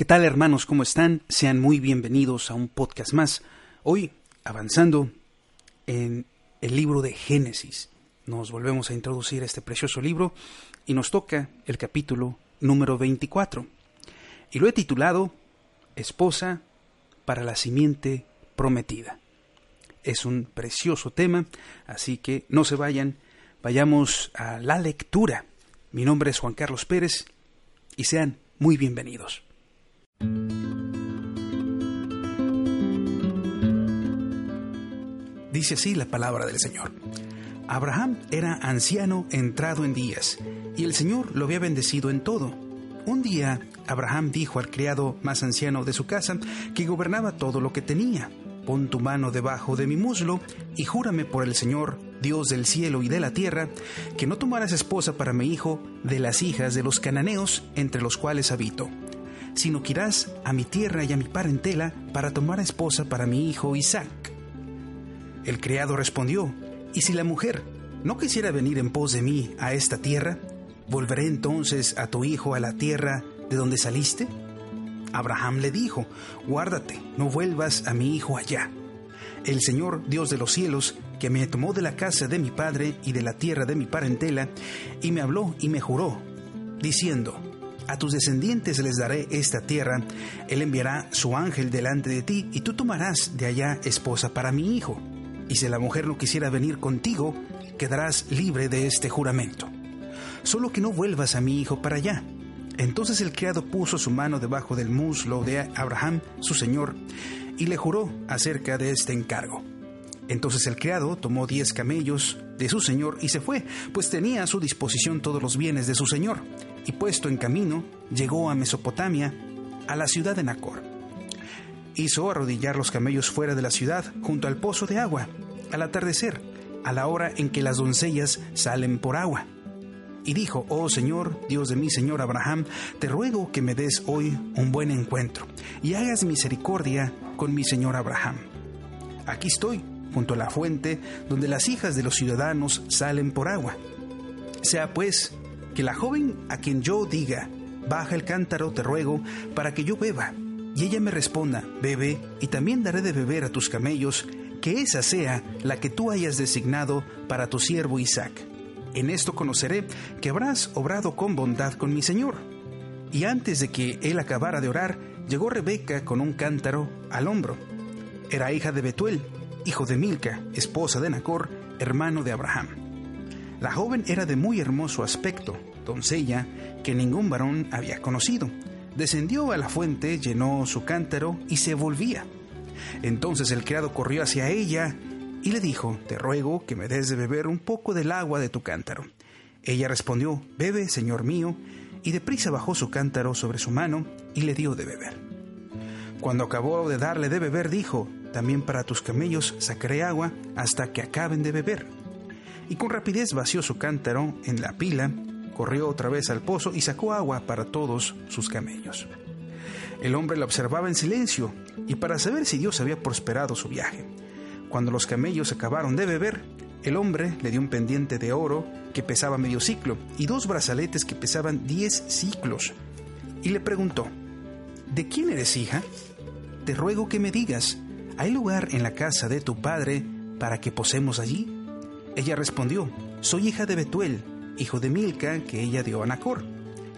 ¿Qué tal hermanos? ¿Cómo están? Sean muy bienvenidos a un podcast más. Hoy, avanzando en el libro de Génesis, nos volvemos a introducir a este precioso libro y nos toca el capítulo número 24. Y lo he titulado Esposa para la simiente prometida. Es un precioso tema, así que no se vayan, vayamos a la lectura. Mi nombre es Juan Carlos Pérez y sean muy bienvenidos. Dice así la palabra del Señor. Abraham era anciano entrado en días, y el Señor lo había bendecido en todo. Un día Abraham dijo al criado más anciano de su casa, que gobernaba todo lo que tenía, pon tu mano debajo de mi muslo y júrame por el Señor, Dios del cielo y de la tierra, que no tomarás esposa para mi hijo de las hijas de los cananeos entre los cuales habito sino que irás a mi tierra y a mi parentela para tomar esposa para mi hijo Isaac. El criado respondió, ¿y si la mujer no quisiera venir en pos de mí a esta tierra? ¿Volveré entonces a tu hijo a la tierra de donde saliste? Abraham le dijo, Guárdate, no vuelvas a mi hijo allá. El Señor, Dios de los cielos, que me tomó de la casa de mi padre y de la tierra de mi parentela, y me habló y me juró, diciendo, a tus descendientes les daré esta tierra, Él enviará su ángel delante de ti, y tú tomarás de allá esposa para mi hijo. Y si la mujer no quisiera venir contigo, quedarás libre de este juramento. Solo que no vuelvas a mi hijo para allá. Entonces el criado puso su mano debajo del muslo de Abraham, su señor, y le juró acerca de este encargo. Entonces el criado tomó diez camellos de su señor y se fue, pues tenía a su disposición todos los bienes de su señor y puesto en camino, llegó a Mesopotamia, a la ciudad de Nacor. Hizo arrodillar los camellos fuera de la ciudad, junto al pozo de agua, al atardecer, a la hora en que las doncellas salen por agua. Y dijo, Oh Señor, Dios de mi Señor Abraham, te ruego que me des hoy un buen encuentro, y hagas misericordia con mi Señor Abraham. Aquí estoy, junto a la fuente, donde las hijas de los ciudadanos salen por agua. Sea pues que la joven a quien yo diga, baja el cántaro, te ruego, para que yo beba, y ella me responda, bebe, y también daré de beber a tus camellos, que esa sea la que tú hayas designado para tu siervo Isaac. En esto conoceré que habrás obrado con bondad con mi señor. Y antes de que él acabara de orar, llegó Rebeca con un cántaro al hombro. Era hija de Betuel, hijo de Milca, esposa de Nacor, hermano de Abraham. La joven era de muy hermoso aspecto, doncella que ningún varón había conocido. Descendió a la fuente, llenó su cántaro y se volvía. Entonces el criado corrió hacia ella y le dijo, Te ruego que me des de beber un poco del agua de tu cántaro. Ella respondió, Bebe, señor mío, y deprisa bajó su cántaro sobre su mano y le dio de beber. Cuando acabó de darle de beber, dijo, También para tus camellos sacaré agua hasta que acaben de beber y con rapidez vació su cántaro en la pila, corrió otra vez al pozo y sacó agua para todos sus camellos. El hombre la observaba en silencio y para saber si Dios había prosperado su viaje. Cuando los camellos acabaron de beber, el hombre le dio un pendiente de oro que pesaba medio ciclo y dos brazaletes que pesaban diez ciclos. Y le preguntó, ¿De quién eres hija? Te ruego que me digas, ¿hay lugar en la casa de tu padre para que posemos allí? Ella respondió, soy hija de Betuel, hijo de Milca, que ella dio a Nacor.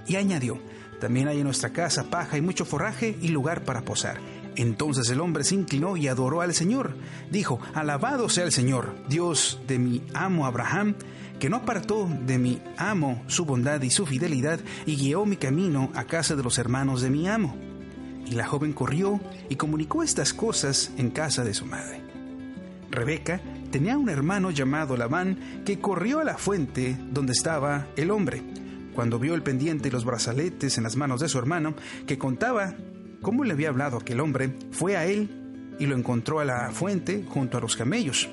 Y añadió, también hay en nuestra casa paja y mucho forraje y lugar para posar. Entonces el hombre se inclinó y adoró al Señor. Dijo, alabado sea el Señor, Dios de mi amo Abraham, que no apartó de mi amo su bondad y su fidelidad y guió mi camino a casa de los hermanos de mi amo. Y la joven corrió y comunicó estas cosas en casa de su madre. Rebeca tenía un hermano llamado Labán que corrió a la fuente donde estaba el hombre. Cuando vio el pendiente y los brazaletes en las manos de su hermano, que contaba cómo le había hablado aquel hombre, fue a él y lo encontró a la fuente junto a los camellos.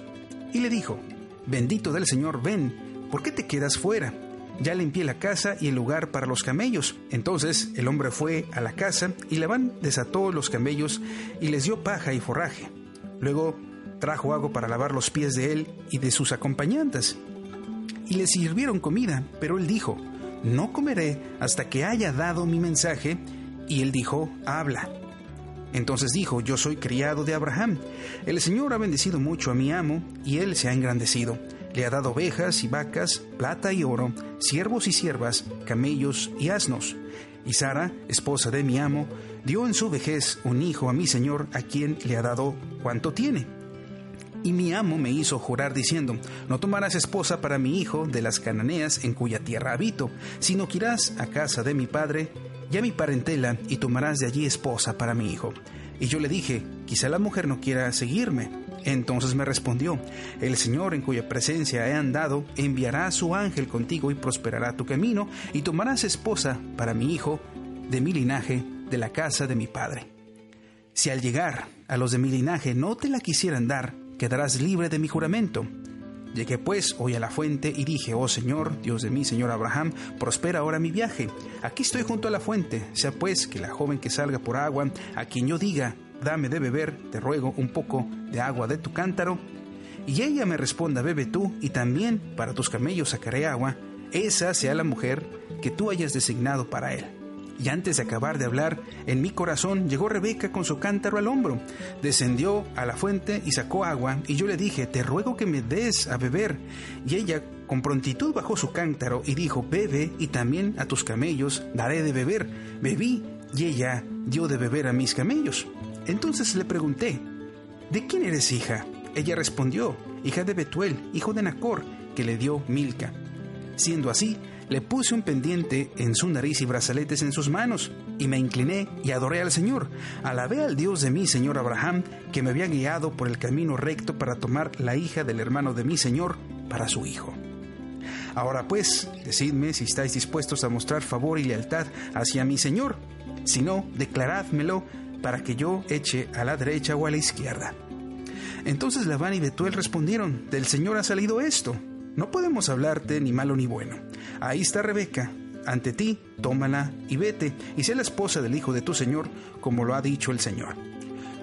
Y le dijo, Bendito del Señor, ven, ¿por qué te quedas fuera? Ya limpié la casa y el lugar para los camellos. Entonces el hombre fue a la casa y Labán desató los camellos y les dio paja y forraje. Luego trajo agua para lavar los pies de él y de sus acompañantes. Y le sirvieron comida, pero él dijo, no comeré hasta que haya dado mi mensaje Y él dijo, habla. Entonces dijo, yo soy criado de Abraham. El Señor ha bendecido mucho a mi amo, y él se ha engrandecido. Le ha dado ovejas y vacas, plata y oro, siervos y siervas, camellos y asnos. Y Sara, esposa de mi amo, dio en su vejez un hijo a mi Señor, a quien le ha dado cuanto tiene. Y mi amo me hizo jurar diciendo, no tomarás esposa para mi hijo de las cananeas en cuya tierra habito, sino que irás a casa de mi padre y a mi parentela y tomarás de allí esposa para mi hijo. Y yo le dije, quizá la mujer no quiera seguirme. Entonces me respondió, el Señor en cuya presencia he andado, enviará a su ángel contigo y prosperará tu camino, y tomarás esposa para mi hijo, de mi linaje, de la casa de mi padre. Si al llegar a los de mi linaje no te la quisieran dar, quedarás libre de mi juramento. Llegué pues hoy a la fuente y dije, oh Señor, Dios de mi Señor Abraham, prospera ahora mi viaje. Aquí estoy junto a la fuente, sea pues que la joven que salga por agua, a quien yo diga, dame de beber, te ruego un poco de agua de tu cántaro, y ella me responda, bebe tú, y también para tus camellos sacaré agua, esa sea la mujer que tú hayas designado para él. Y antes de acabar de hablar, en mi corazón llegó Rebeca con su cántaro al hombro. Descendió a la fuente y sacó agua, y yo le dije, te ruego que me des a beber. Y ella con prontitud bajó su cántaro y dijo, bebe, y también a tus camellos daré de beber. Bebí, y ella dio de beber a mis camellos. Entonces le pregunté, ¿de quién eres hija? Ella respondió, hija de Betuel, hijo de Nacor, que le dio Milca. Siendo así, le puse un pendiente en su nariz y brazaletes en sus manos, y me incliné y adoré al Señor. Alabé al Dios de mi Señor Abraham, que me había guiado por el camino recto para tomar la hija del hermano de mi Señor para su hijo. Ahora pues, decidme si estáis dispuestos a mostrar favor y lealtad hacia mi Señor. Si no, declarádmelo para que yo eche a la derecha o a la izquierda. Entonces Labán y Betuel respondieron, del Señor ha salido esto. No podemos hablarte ni malo ni bueno. Ahí está Rebeca. Ante ti, tómala y vete, y sé la esposa del hijo de tu Señor, como lo ha dicho el Señor.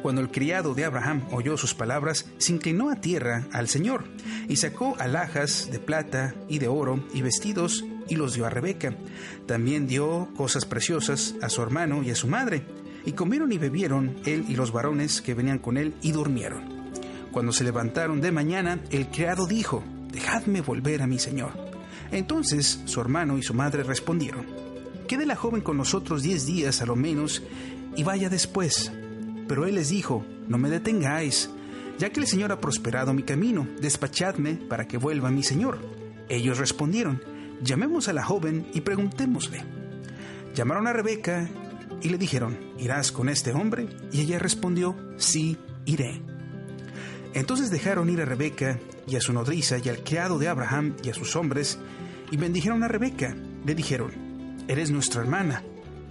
Cuando el criado de Abraham oyó sus palabras, se inclinó a tierra al Señor, y sacó alhajas de plata y de oro y vestidos, y los dio a Rebeca. También dio cosas preciosas a su hermano y a su madre, y comieron y bebieron él y los varones que venían con él, y durmieron. Cuando se levantaron de mañana, el criado dijo, Dejadme volver a mi señor. Entonces su hermano y su madre respondieron, Quede la joven con nosotros diez días a lo menos, y vaya después. Pero él les dijo, No me detengáis, ya que el Señor ha prosperado mi camino, despachadme para que vuelva mi Señor. Ellos respondieron, Llamemos a la joven y preguntémosle. Llamaron a Rebeca y le dijeron, ¿irás con este hombre? Y ella respondió, sí, iré. Entonces dejaron ir a Rebeca y a su nodriza y al criado de Abraham y a sus hombres, y bendijeron a Rebeca. Le dijeron, Eres nuestra hermana,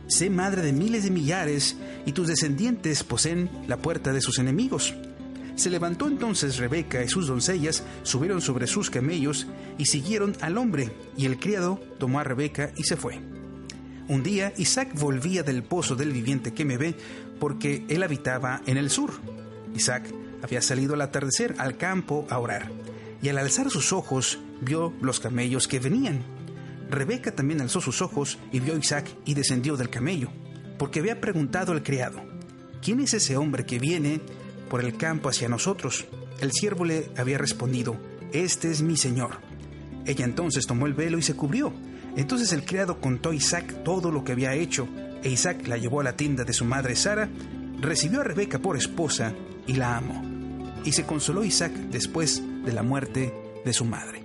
sé madre de miles de millares, y tus descendientes poseen la puerta de sus enemigos. Se levantó entonces Rebeca y sus doncellas, subieron sobre sus camellos y siguieron al hombre, y el criado tomó a Rebeca y se fue. Un día Isaac volvía del pozo del viviente que me ve, porque él habitaba en el sur. Isaac había salido al atardecer al campo a orar, y al alzar sus ojos vio los camellos que venían. Rebeca también alzó sus ojos y vio a Isaac y descendió del camello, porque había preguntado al criado, ¿quién es ese hombre que viene por el campo hacia nosotros? El siervo le había respondido, Este es mi señor. Ella entonces tomó el velo y se cubrió. Entonces el criado contó a Isaac todo lo que había hecho, e Isaac la llevó a la tienda de su madre Sara, recibió a Rebeca por esposa y la amó. Y se consoló Isaac después de la muerte de su madre.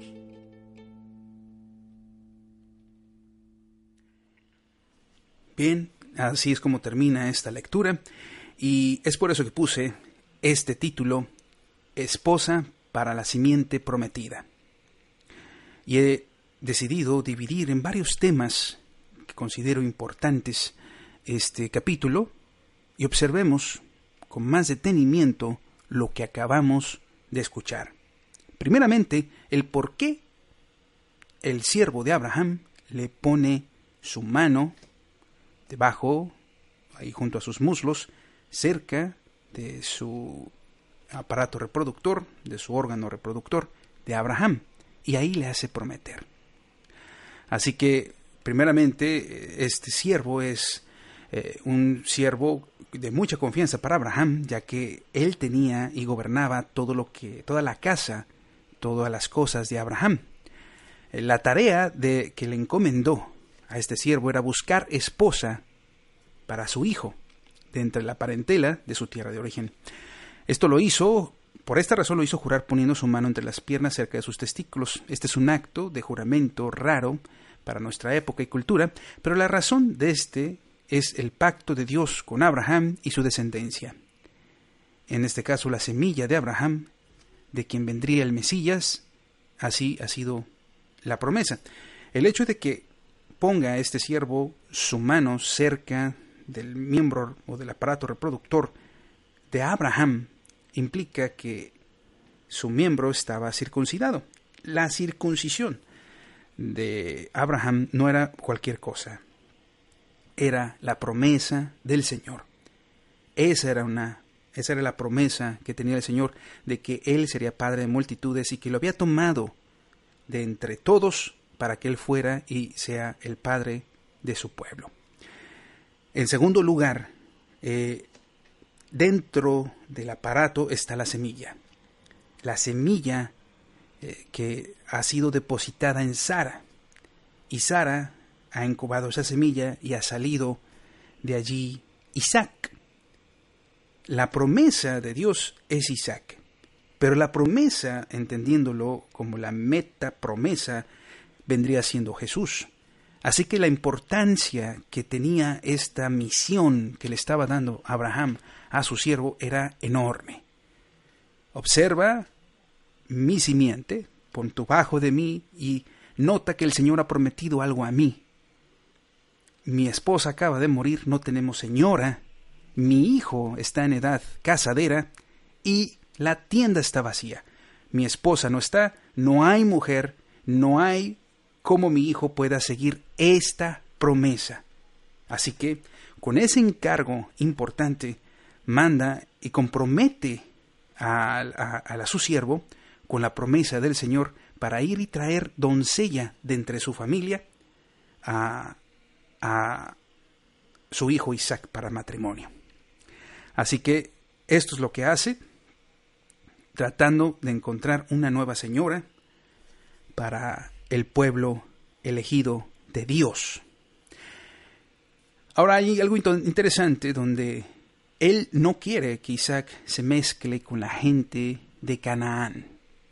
Bien, así es como termina esta lectura y es por eso que puse este título, Esposa para la simiente prometida. Y he decidido dividir en varios temas que considero importantes este capítulo y observemos con más detenimiento lo que acabamos de escuchar. Primeramente, el por qué el siervo de Abraham le pone su mano debajo, ahí junto a sus muslos, cerca de su aparato reproductor, de su órgano reproductor de Abraham, y ahí le hace prometer. Así que, primeramente, este siervo es eh, un siervo de mucha confianza para Abraham, ya que él tenía y gobernaba todo lo que, toda la casa, todas las cosas de Abraham. Eh, la tarea de que le encomendó a este siervo era buscar esposa para su hijo, de entre la parentela de su tierra de origen. Esto lo hizo, por esta razón lo hizo jurar poniendo su mano entre las piernas cerca de sus testículos. Este es un acto de juramento raro para nuestra época y cultura, pero la razón de este es el pacto de Dios con Abraham y su descendencia. En este caso, la semilla de Abraham, de quien vendría el Mesías, así ha sido la promesa. El hecho de que ponga este siervo su mano cerca del miembro o del aparato reproductor de Abraham implica que su miembro estaba circuncidado. La circuncisión de Abraham no era cualquier cosa, era la promesa del Señor. Esa era una esa era la promesa que tenía el Señor de que él sería padre de multitudes y que lo había tomado de entre todos para que él fuera y sea el padre de su pueblo. En segundo lugar, eh, dentro del aparato está la semilla. La semilla eh, que ha sido depositada en Sara. Y Sara ha incubado esa semilla y ha salido de allí Isaac. La promesa de Dios es Isaac, pero la promesa, entendiéndolo como la meta promesa, vendría siendo Jesús. Así que la importancia que tenía esta misión que le estaba dando Abraham a su siervo era enorme. Observa mi simiente, pon tu bajo de mí y nota que el Señor ha prometido algo a mí. Mi esposa acaba de morir, no tenemos señora, mi hijo está en edad casadera y la tienda está vacía. Mi esposa no está, no hay mujer, no hay cómo mi hijo pueda seguir esta promesa. Así que, con ese encargo importante, manda y compromete a, a, su siervo con la promesa del Señor para ir y traer doncella de entre su familia a, a su hijo Isaac para matrimonio. Así que esto es lo que hace, tratando de encontrar una nueva señora para el pueblo elegido de Dios. Ahora hay algo interesante donde él no quiere que Isaac se mezcle con la gente de Canaán.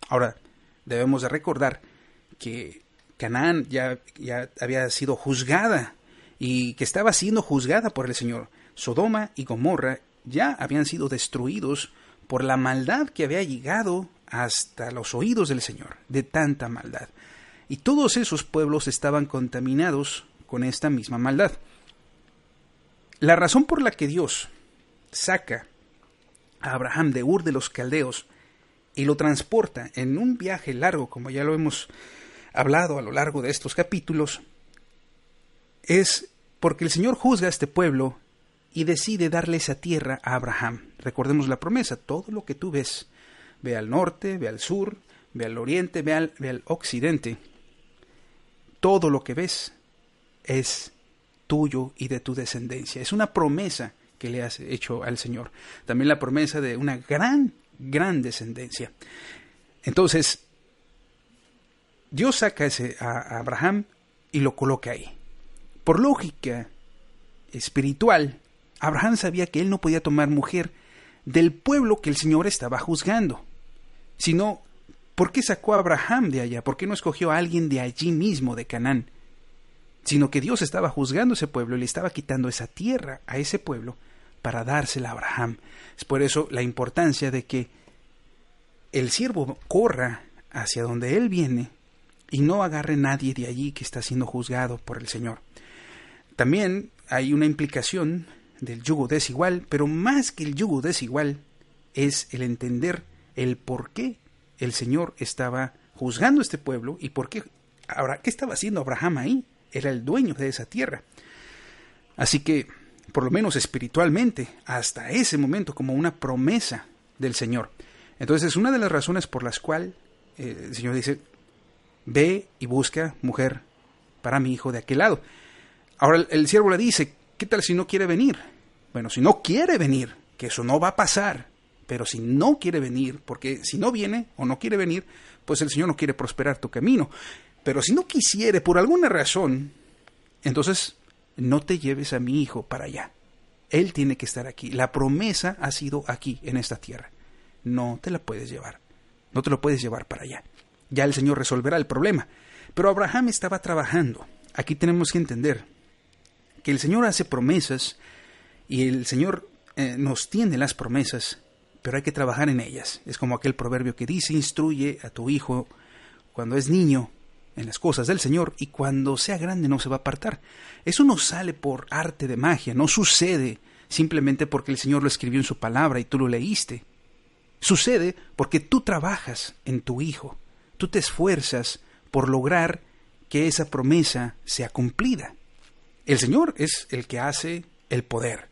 Ahora, debemos de recordar que Canaán ya, ya había sido juzgada y que estaba siendo juzgada por el Señor. Sodoma y Gomorra ya habían sido destruidos por la maldad que había llegado hasta los oídos del Señor, de tanta maldad. Y todos esos pueblos estaban contaminados con esta misma maldad. La razón por la que Dios saca a Abraham de Ur de los Caldeos y lo transporta en un viaje largo, como ya lo hemos hablado a lo largo de estos capítulos, es porque el Señor juzga a este pueblo y decide darle esa tierra a Abraham. Recordemos la promesa, todo lo que tú ves, ve al norte, ve al sur, ve al oriente, ve al, ve al occidente, todo lo que ves es tuyo y de tu descendencia. Es una promesa que le has hecho al Señor. También la promesa de una gran, gran descendencia. Entonces, Dios saca ese a Abraham y lo coloca ahí. Por lógica espiritual, Abraham sabía que él no podía tomar mujer del pueblo que el Señor estaba juzgando, sino ¿Por qué sacó a Abraham de allá? ¿Por qué no escogió a alguien de allí mismo, de Canaán? Sino que Dios estaba juzgando ese pueblo y le estaba quitando esa tierra a ese pueblo para dársela a Abraham. Es por eso la importancia de que el siervo corra hacia donde él viene y no agarre nadie de allí que está siendo juzgado por el Señor. También hay una implicación del yugo desigual, pero más que el yugo desigual es el entender el por qué el Señor estaba juzgando a este pueblo y por qué ahora qué estaba haciendo Abraham ahí era el dueño de esa tierra. Así que por lo menos espiritualmente hasta ese momento como una promesa del Señor. Entonces es una de las razones por las cuales eh, el Señor dice ve y busca mujer para mi hijo de aquel lado ahora el, siervo le dice ¿qué tal si no quiere venir? Bueno, si no quiere venir, que eso no va a pasar, pero si no quiere venir, porque si no viene o no quiere venir, pues el Señor no quiere prosperar tu camino. Pero si no quisiere por alguna razón, entonces no te lleves a mi hijo para allá. Él tiene que estar aquí. La promesa ha sido aquí, en esta tierra. No te la puedes llevar. No te lo puedes llevar para allá. Ya el Señor resolverá el problema. Pero Abraham estaba trabajando. Aquí tenemos que entender que el Señor hace promesas y el Señor eh, nos tiene las promesas, pero hay que trabajar en ellas. Es como aquel proverbio que dice, instruye a tu hijo cuando es niño en las cosas del Señor y cuando sea grande no se va a apartar. Eso no sale por arte de magia, no sucede simplemente porque el Señor lo escribió en su palabra y tú lo leíste. Sucede porque tú trabajas en tu hijo, tú te esfuerzas por lograr que esa promesa sea cumplida. El Señor es el que hace el poder,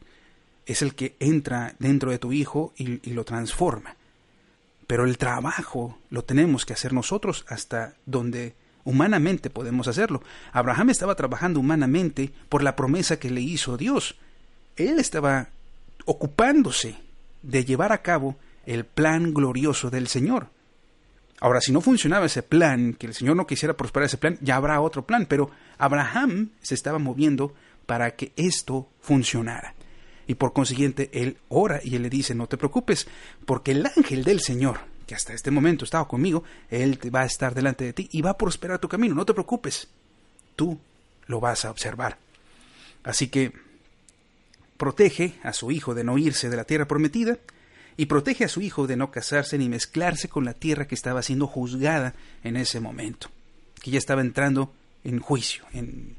es el que entra dentro de tu hijo y, y lo transforma. Pero el trabajo lo tenemos que hacer nosotros hasta donde Humanamente podemos hacerlo. Abraham estaba trabajando humanamente por la promesa que le hizo Dios. Él estaba ocupándose de llevar a cabo el plan glorioso del Señor. Ahora, si no funcionaba ese plan, que el Señor no quisiera prosperar ese plan, ya habrá otro plan, pero Abraham se estaba moviendo para que esto funcionara. Y por consiguiente, él ora y él le dice, no te preocupes, porque el ángel del Señor, que hasta este momento estaba conmigo, Él va a estar delante de ti y va a prosperar tu camino. No te preocupes, tú lo vas a observar. Así que protege a su hijo de no irse de la tierra prometida y protege a su hijo de no casarse ni mezclarse con la tierra que estaba siendo juzgada en ese momento, que ya estaba entrando en juicio, en,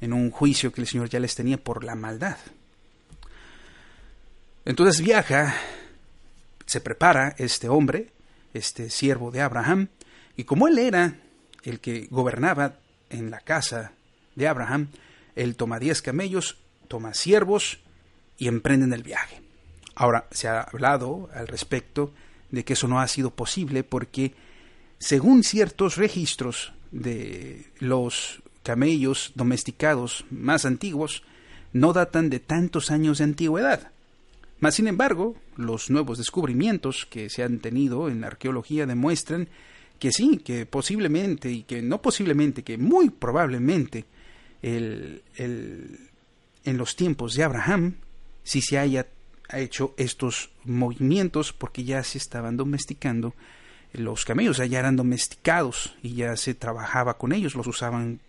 en un juicio que el Señor ya les tenía por la maldad. Entonces viaja, se prepara este hombre, este siervo de Abraham, y como él era el que gobernaba en la casa de Abraham, él toma diez camellos, toma siervos y emprenden el viaje. Ahora, se ha hablado al respecto de que eso no ha sido posible porque, según ciertos registros de los camellos domesticados más antiguos, no datan de tantos años de antigüedad. Mas, sin embargo, los nuevos descubrimientos que se han tenido en la arqueología demuestran que sí, que posiblemente, y que no posiblemente, que muy probablemente el, en los tiempos de Abraham sí se haya hecho estos movimientos porque ya se estaban domesticando los camellos, ya eran domesticados y ya se trabajaba con ellos, los usaban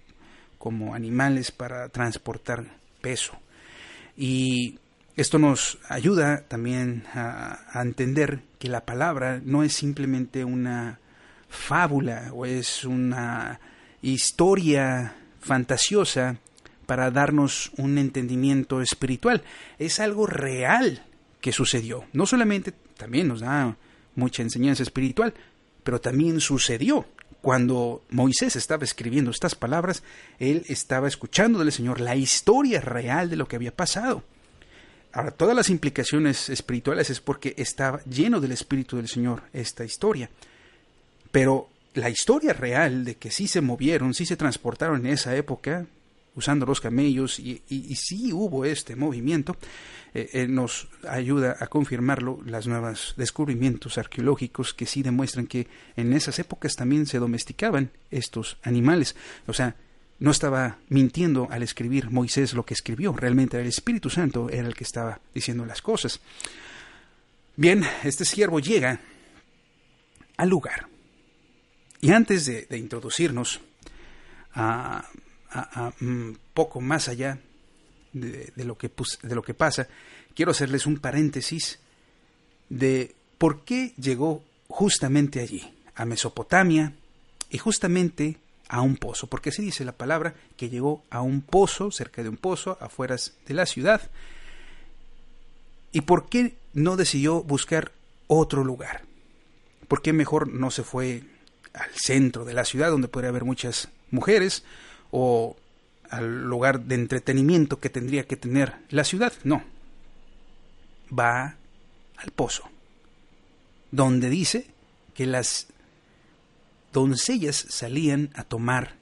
como animales para transportar peso. Y esto nos ayuda también a, entender que la palabra no es simplemente una fábula o es una historia fantasiosa para darnos un entendimiento espiritual. Es algo real que sucedió. No solamente también nos da mucha enseñanza espiritual, pero también sucedió. Cuando Moisés estaba escribiendo estas palabras, él estaba escuchando del Señor la historia real de lo que había pasado. Ahora, todas las implicaciones espirituales es porque estaba lleno del Espíritu del Señor esta historia. Pero la historia real de que sí se movieron, sí se transportaron en esa época, usando los camellos, y, sí hubo este movimiento, eh, eh, nos ayuda a confirmarlo las nuevos descubrimientos arqueológicos que sí demuestran que en esas épocas también se domesticaban estos animales. O sea, no estaba mintiendo al escribir Moisés lo que escribió, realmente el Espíritu Santo era el que estaba diciendo las cosas. Bien, este siervo llega al lugar. Y antes de, introducirnos a, un poco más allá de, lo que, de lo que pasa, quiero hacerles un paréntesis de por qué llegó justamente allí, a Mesopotamia, y justamente a un pozo, porque así dice la palabra que llegó a un pozo, cerca de un pozo, afueras de la ciudad. ¿Y por qué no decidió buscar otro lugar? ¿Por qué mejor no se fue al centro de la ciudad donde podría haber muchas mujeres o al lugar de entretenimiento que tendría que tener la ciudad? No. Va al pozo, donde dice que las doncellas salían a tomar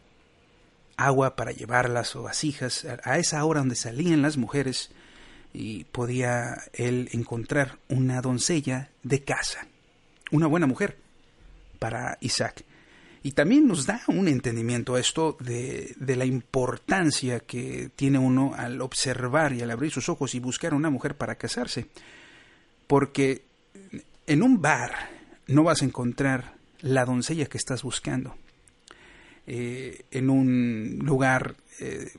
agua para llevar las vasijas a esa hora donde salían las mujeres y podía él encontrar una doncella de casa, una buena mujer para Isaac. Y también nos da un entendimiento esto de, de, la importancia que tiene uno al observar y al abrir sus ojos y buscar una mujer para casarse. Porque en un bar no vas a encontrar la doncella que estás buscando. Eh, en un lugar eh,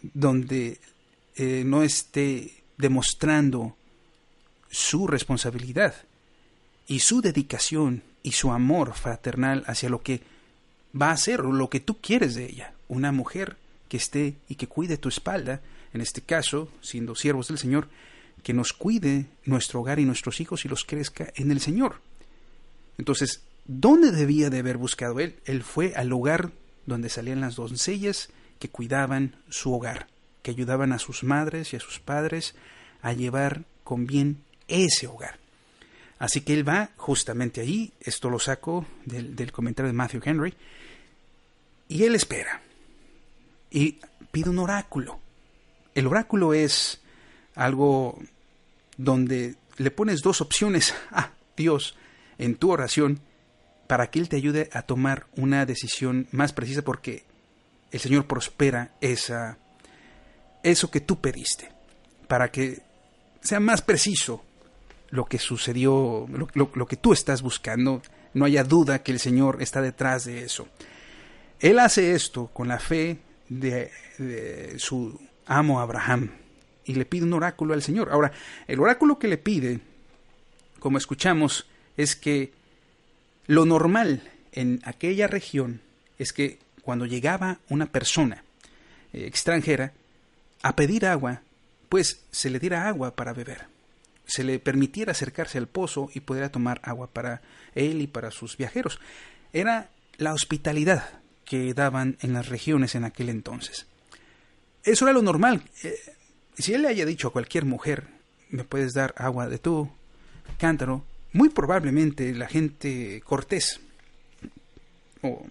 donde eh, no esté demostrando su responsabilidad y su dedicación y su amor fraternal hacia lo que va a ser lo que tú quieres de ella. Una mujer que esté y que cuide tu espalda, en este caso, siendo siervos del Señor, que nos cuide nuestro hogar y nuestros hijos y los crezca en el Señor. Entonces, ¿dónde debía de haber buscado él? Él fue al lugar donde salían las doncellas que cuidaban su hogar, que ayudaban a sus madres y a sus padres a llevar con bien ese hogar. Así que él va justamente ahí, esto lo saco del, del comentario de Matthew Henry, y él espera y pide un oráculo. El oráculo es algo donde le pones dos opciones a Dios en tu oración para que Él te ayude a tomar una decisión más precisa porque el Señor prospera esa, eso que tú pediste, para que sea más preciso lo que sucedió, lo, que tú estás buscando. No haya duda que el Señor está detrás de eso. Él hace esto con la fe de, de su amo Abraham y le pide un oráculo al Señor. Ahora, el oráculo que le pide, como escuchamos, es que lo normal en aquella región es que cuando llegaba una persona eh, extranjera a pedir agua, pues se le diera agua para beber, se le permitiera acercarse al pozo y pudiera tomar agua para él y para sus viajeros. Era la hospitalidad que daban en las regiones en aquel entonces. Eso era lo normal. Eh, si él le haya dicho a cualquier mujer, me puedes dar agua de tu cántaro, muy probablemente la gente cortés, o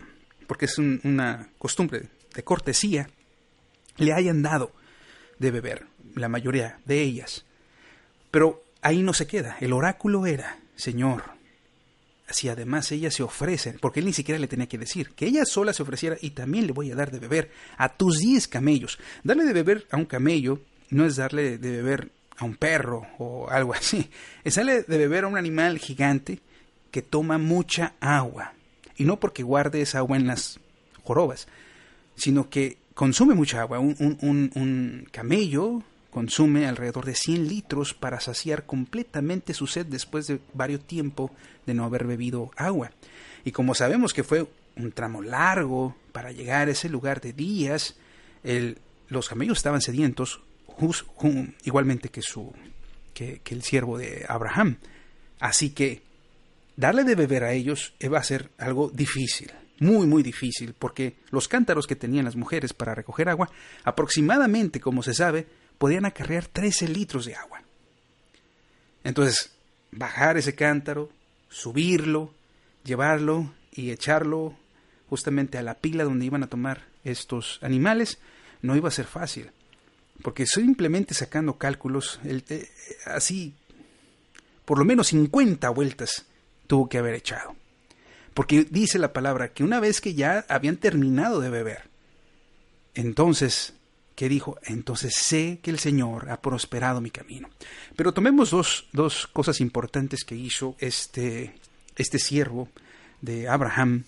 porque es una costumbre de cortesía, le hayan dado de beber, la mayoría de ellas. Pero ahí no se queda, el oráculo era, Señor, si además ella se ofrece, porque él ni siquiera le tenía que decir, que ella sola se ofreciera y también le voy a dar de beber a tus diez camellos. Darle de beber a un camello no es darle de beber a un perro o algo así. Es darle de beber a un animal gigante que toma mucha agua. Y no porque guarde esa agua en las jorobas, sino que consume mucha agua. Un, un, un camello consume alrededor de 100 litros para saciar completamente su sed después de varios tiempo de no haber bebido agua. Y como sabemos que fue un tramo largo para llegar a ese lugar de días, los camellos estaban sedientos, igualmente que, su, que, el siervo de Abraham. Así que darle de beber a ellos va a ser algo difícil, muy, muy difícil, porque los cántaros que tenían las mujeres para recoger agua, aproximadamente, como se sabe, podían acarrear 13 litros de agua. Entonces, bajar ese cántaro, subirlo, llevarlo y echarlo justamente a la pila donde iban a tomar estos animales, no iba a ser fácil porque simplemente sacando cálculos, el, eh, así, por lo menos 50 vueltas tuvo que haber echado. Porque dice la palabra que una vez que ya habían terminado de beber, entonces, ¿qué dijo? Entonces sé que el Señor ha prosperado mi camino. Pero tomemos dos, dos cosas importantes que hizo este, este siervo de Abraham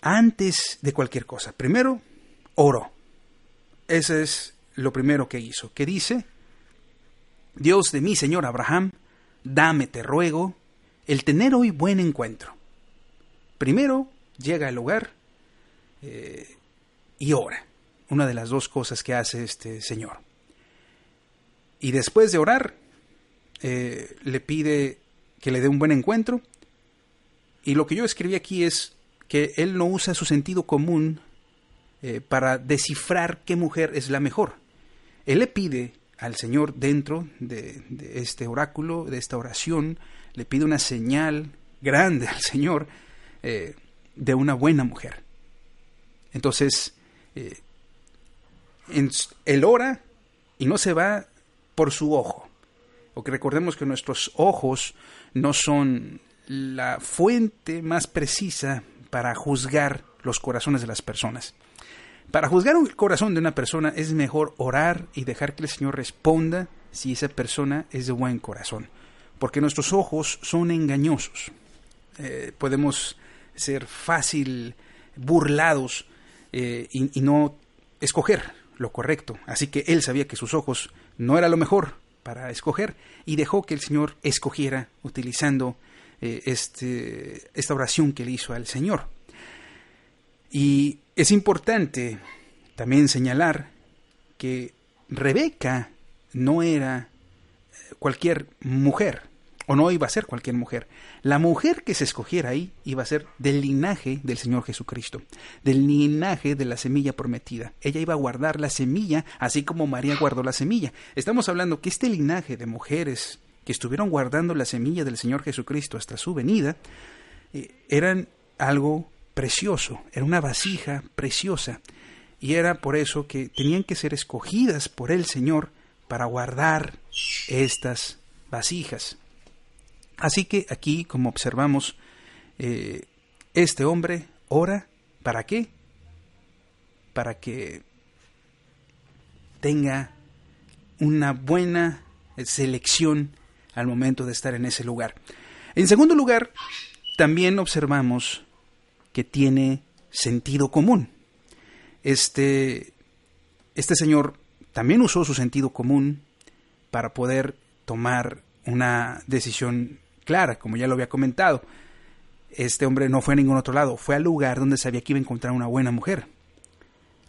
antes de cualquier cosa. Primero, oro. Ese es lo primero que hizo, que dice, Dios de mi Señor Abraham, dame, te ruego, el tener hoy buen encuentro. Primero llega al hogar eh, y ora, una de las dos cosas que hace este Señor. Y después de orar, eh, le pide que le dé un buen encuentro. Y lo que yo escribí aquí es que él no usa su sentido común eh, para descifrar qué mujer es la mejor. Él le pide al Señor dentro de, este oráculo, de esta oración, le pide una señal grande al Señor eh, de una buena mujer. Entonces, eh, él ora y no se va por su ojo. Porque recordemos que nuestros ojos no son la fuente más precisa para juzgar los corazones de las personas. Para juzgar el corazón de una persona es mejor orar y dejar que el Señor responda si esa persona es de buen corazón. Porque nuestros ojos son engañosos. Eh, podemos ser fácil burlados eh, y, no escoger lo correcto. Así que él sabía que sus ojos no era lo mejor para escoger y dejó que el Señor escogiera utilizando eh, este, esta oración que le hizo al Señor. Y es importante también señalar que Rebeca no era cualquier mujer, o no iba a ser cualquier mujer. La mujer que se escogiera ahí iba a ser del linaje del Señor Jesucristo, del linaje de la semilla prometida. Ella iba a guardar la semilla, así como María guardó la semilla. Estamos hablando que este linaje de mujeres que estuvieron guardando la semilla del Señor Jesucristo hasta su venida, eh, eran algo precioso, era una vasija preciosa, y era por eso que tenían que ser escogidas por el Señor para guardar estas vasijas. Así que aquí, como observamos, eh, este hombre ora, ¿para qué? Para que tenga una buena selección al momento de estar en ese lugar. En segundo lugar, también observamos que tiene sentido común. Este, este señor también usó su sentido común para poder tomar una decisión clara, como ya lo había comentado. Este hombre no fue a ningún otro lado, fue al lugar donde sabía que iba a encontrar una buena mujer.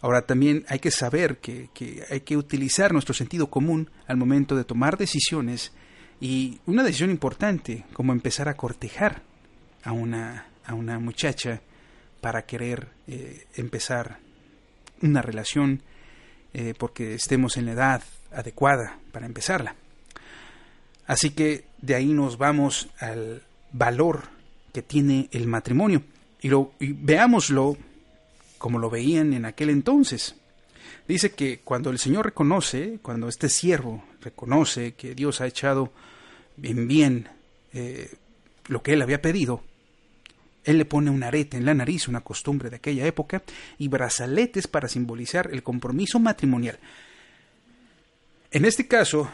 Ahora también hay que saber que, que hay que utilizar nuestro sentido común al momento de tomar decisiones y una decisión importante, como empezar a cortejar a una, a una muchacha para querer eh, empezar una relación eh, porque estemos en la edad adecuada para empezarla. Así que de ahí nos vamos al valor que tiene el matrimonio y, lo, veámoslo como lo veían en aquel entonces. Dice que cuando el Señor reconoce, cuando este siervo reconoce que Dios ha echado en bien eh, lo que él había pedido, él le pone un arete en la nariz, una costumbre de aquella época, y brazaletes para simbolizar el compromiso matrimonial. En este caso,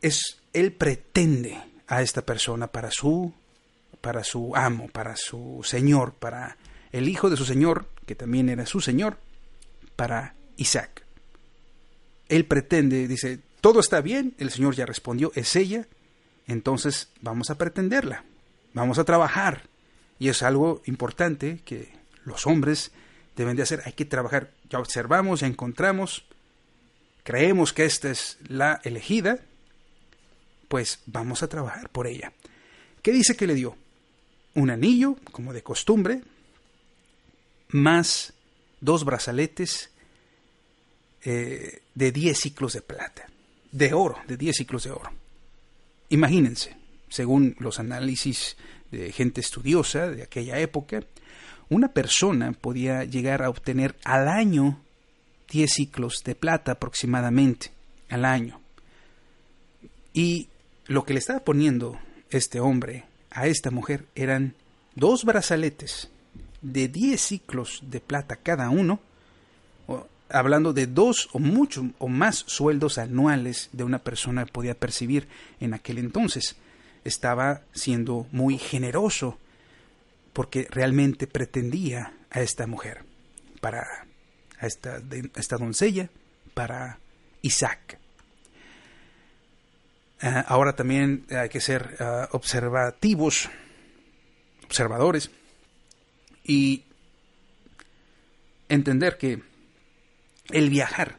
es él pretende a esta persona para su para su amo, para su señor, para el hijo de su señor, que también era su señor, para Isaac. Él pretende, dice, todo está bien, el Señor ya respondió, es ella, entonces vamos a pretenderla, vamos a trabajar. Y es algo importante que los hombres deben de hacer, hay que trabajar. Ya observamos, ya encontramos, creemos que esta es la elegida, pues vamos a trabajar por ella. ¿Qué dice que le dio? Un anillo, como de costumbre, más dos brazaletes eh, de 10 ciclos de plata, de oro, de 10 ciclos de oro. Imagínense, según los análisis de gente estudiosa de aquella época, una persona podía llegar a obtener al año 10 ciclos de plata aproximadamente, al año. Y lo que le estaba poniendo este hombre a esta mujer eran dos brazaletes de 10 ciclos de plata cada uno, hablando de dos o mucho o más sueldos anuales de una persona podía percibir en aquel entonces. Estaba siendo muy generoso porque realmente pretendía a esta mujer, para a esta, doncella, para Isaac. Ah, ahora también hay que ser ah, observativos, observadores, y entender que el viajar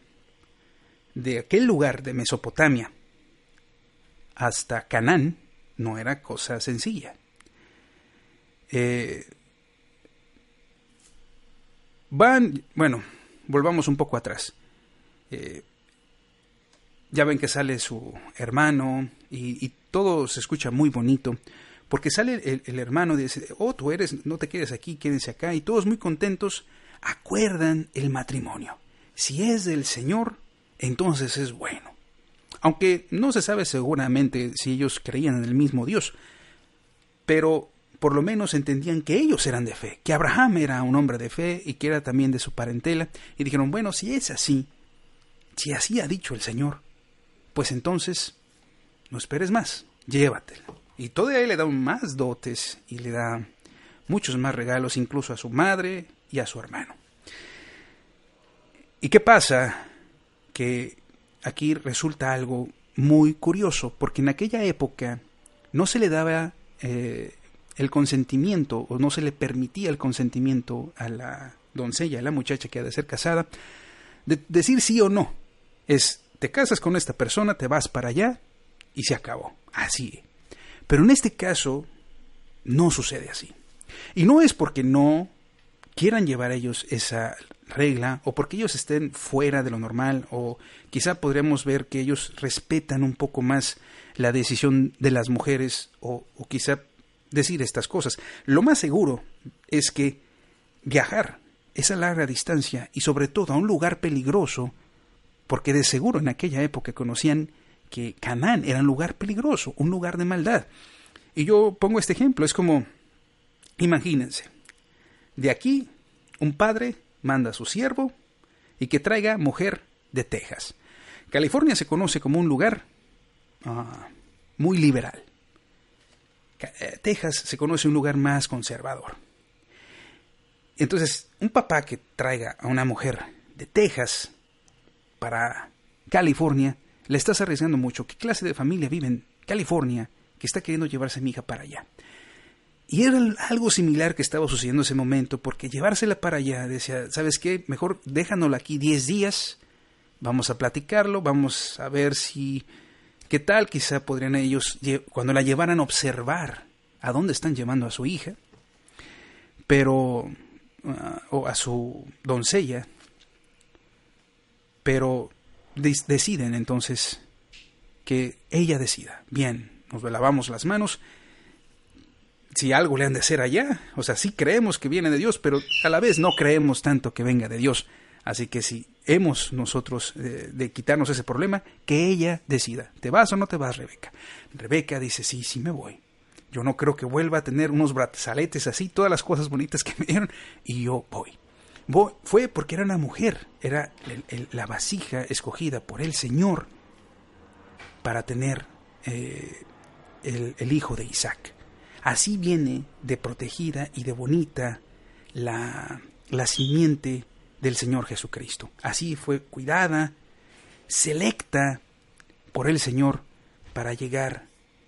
de aquel lugar de Mesopotamia hasta Canaán no era cosa sencilla. Eh, van, bueno, volvamos un poco atrás. Eh, ya ven que sale su hermano y, todo se escucha muy bonito, porque sale el, el, hermano y dice, oh, tú eres, no te quedes aquí, quédense acá, y todos muy contentos acuerdan el matrimonio. Si es del Señor, entonces es bueno. Aunque no se sabe seguramente si ellos creían en el mismo Dios, pero por lo menos entendían que ellos eran de fe, que Abraham era un hombre de fe y que era también de su parentela, y dijeron, bueno, si es así, si así ha dicho el Señor, pues entonces no esperes más, llévatela. Y todavía le da más dotes y le da muchos más regalos, incluso a su madre y a su hermano. ¿Y qué pasa? Que aquí resulta algo muy curioso, porque en aquella época no se le daba eh, el consentimiento o no se le permitía el consentimiento a la doncella, a la muchacha que ha de ser casada, de decir sí o no. Es, te casas con esta persona, te vas para allá y se acabó. Así. Pero en este caso no sucede así. Y no es porque no quieran llevar ellos esa regla o porque ellos estén fuera de lo normal o quizá podríamos ver que ellos respetan un poco más la decisión de las mujeres o, o quizá decir estas cosas. Lo más seguro es que viajar esa larga distancia y sobre todo a un lugar peligroso, porque de seguro en aquella época conocían que Canaán era un lugar peligroso, un lugar de maldad. Y yo pongo este ejemplo, es como, imagínense, de aquí un padre manda a su siervo y que traiga mujer de Texas. California se conoce como un lugar ah, muy liberal. Eh, Texas se conoce un lugar más conservador. Entonces, un papá que traiga a una mujer de Texas para California, le estás arriesgando mucho. ¿Qué clase de familia vive en California que está queriendo llevarse a mi hija para allá? Y era algo similar que estaba sucediendo en ese momento, porque llevársela para allá, decía, ¿sabes qué? Mejor déjanosla aquí 10 días, vamos a platicarlo, vamos a ver si ¿Qué tal quizá podrían ellos, cuando la llevaran a observar a dónde están llevando a su hija, pero, ah, o a su doncella, pero deciden entonces que ella decida, bien, nos lavamos las manos, si algo le han de hacer allá, o sea, sí creemos que viene de Dios, pero a la vez no creemos tanto que venga de Dios. Así que si hemos nosotros eh, de quitarnos ese problema, que ella decida, ¿te vas o no te vas, Rebeca? Rebeca dice, sí, sí me voy. Yo no creo que vuelva a tener unos brazaletes así, todas las cosas bonitas que me dieron, y yo voy. voy. Fue porque era una mujer, era la vasija escogida por el Señor para tener eh, el, el hijo de Isaac. Así viene de protegida y de bonita la, la simiente del Señor Jesucristo. Así fue cuidada, selecta por el Señor para llegar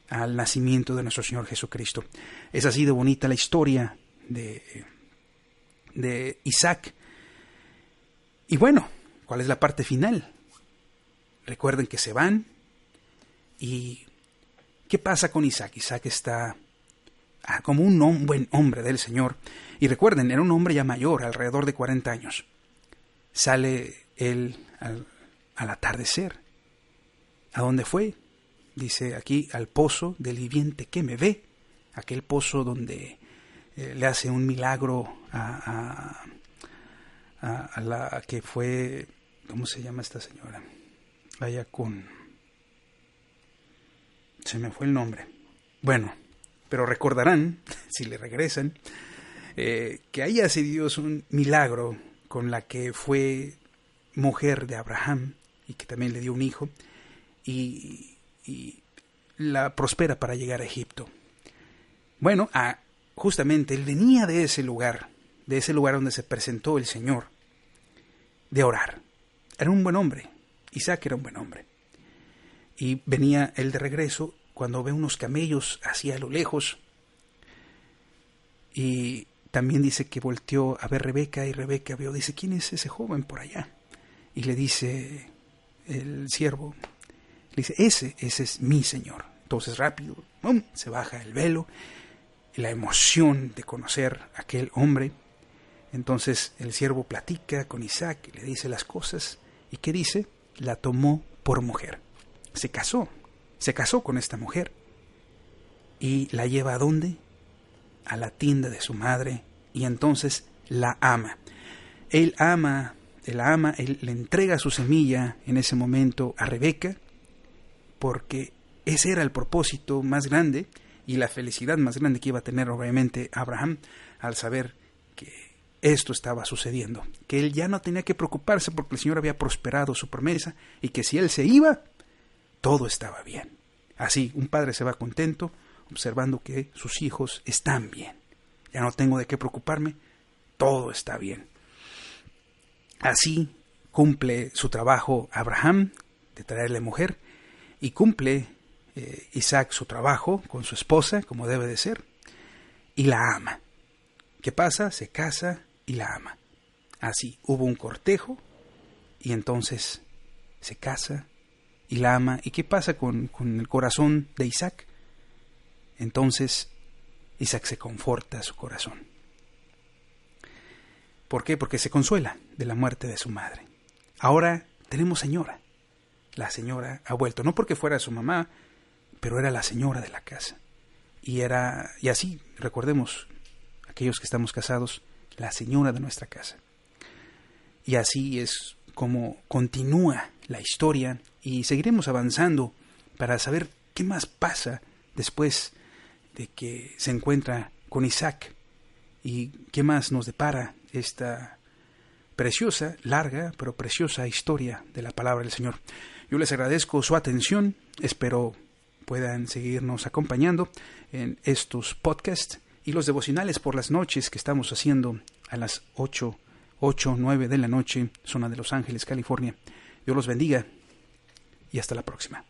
al nacimiento de nuestro Señor Jesucristo. Es así de bonita la historia de, de Isaac. Y bueno, ¿cuál es la parte final? Recuerden que se van y ¿qué pasa con Isaac? Isaac está como un buen hombre del Señor. Y recuerden, era un hombre ya mayor, alrededor de 40 años sale él al, atardecer. ¿A dónde fue? Dice aquí, al pozo del viviente que me ve, aquel pozo donde eh, le hace un milagro a, a, la que fue, ¿cómo se llama esta señora? Con... Se me fue el nombre. Bueno, pero recordarán, si le regresan, eh, que ahí hace Dios un milagro con la que fue mujer de Abraham y que también le dio un hijo, y, la prospera para llegar a Egipto. Bueno, justamente él venía de ese lugar, de ese lugar donde se presentó el Señor, de orar. Era un buen hombre, Isaac era un buen hombre. Y venía él de regreso cuando ve unos camellos hacia lo lejos y también dice que volteó a ver Rebeca y Rebeca vio, dice, ¿quién es ese joven por allá? Y le dice el siervo, dice, ese, ese es mi señor. Entonces rápido, se baja el velo, y la emoción de conocer a aquel hombre. Entonces el siervo platica con Isaac, le dice las cosas, y ¿qué dice? La tomó por mujer. Se casó, se casó con esta mujer. ¿Y la lleva a dónde? a la tienda de su madre y entonces la ama. Él ama, él ama, él le entrega su semilla en ese momento a Rebeca, porque ese era el propósito más grande y la felicidad más grande que iba a tener obviamente Abraham al saber que esto estaba sucediendo, que él ya no tenía que preocuparse porque el Señor había prosperado su promesa y que si él se iba, todo estaba bien. Así, un padre se va contento observando que sus hijos están bien. Ya no tengo de qué preocuparme, todo está bien. Así cumple su trabajo Abraham de traerle mujer y cumple eh, Isaac su trabajo con su esposa, como debe de ser, y la ama. ¿Qué pasa? Se casa y la ama. Así, hubo un cortejo y entonces se casa y la ama. ¿Y qué pasa con, con el corazón de Isaac? Entonces Isaac se conforta su corazón. ¿Por qué? Porque se consuela de la muerte de su madre. Ahora tenemos señora. La señora ha vuelto, no porque fuera su mamá, pero era la señora de la casa. Y era, y así, recordemos, aquellos que estamos casados, la señora de nuestra casa. Y así es como continúa la historia y seguiremos avanzando para saber qué más pasa después de que se encuentra con Isaac y qué más nos depara esta preciosa, larga, pero preciosa historia de la palabra del Señor. Yo les agradezco su atención, espero puedan seguirnos acompañando en estos podcasts y los devocionales por las noches que estamos haciendo a las 8, 8, 9 de la noche, zona de Los Ángeles, California. Dios los bendiga y hasta la próxima.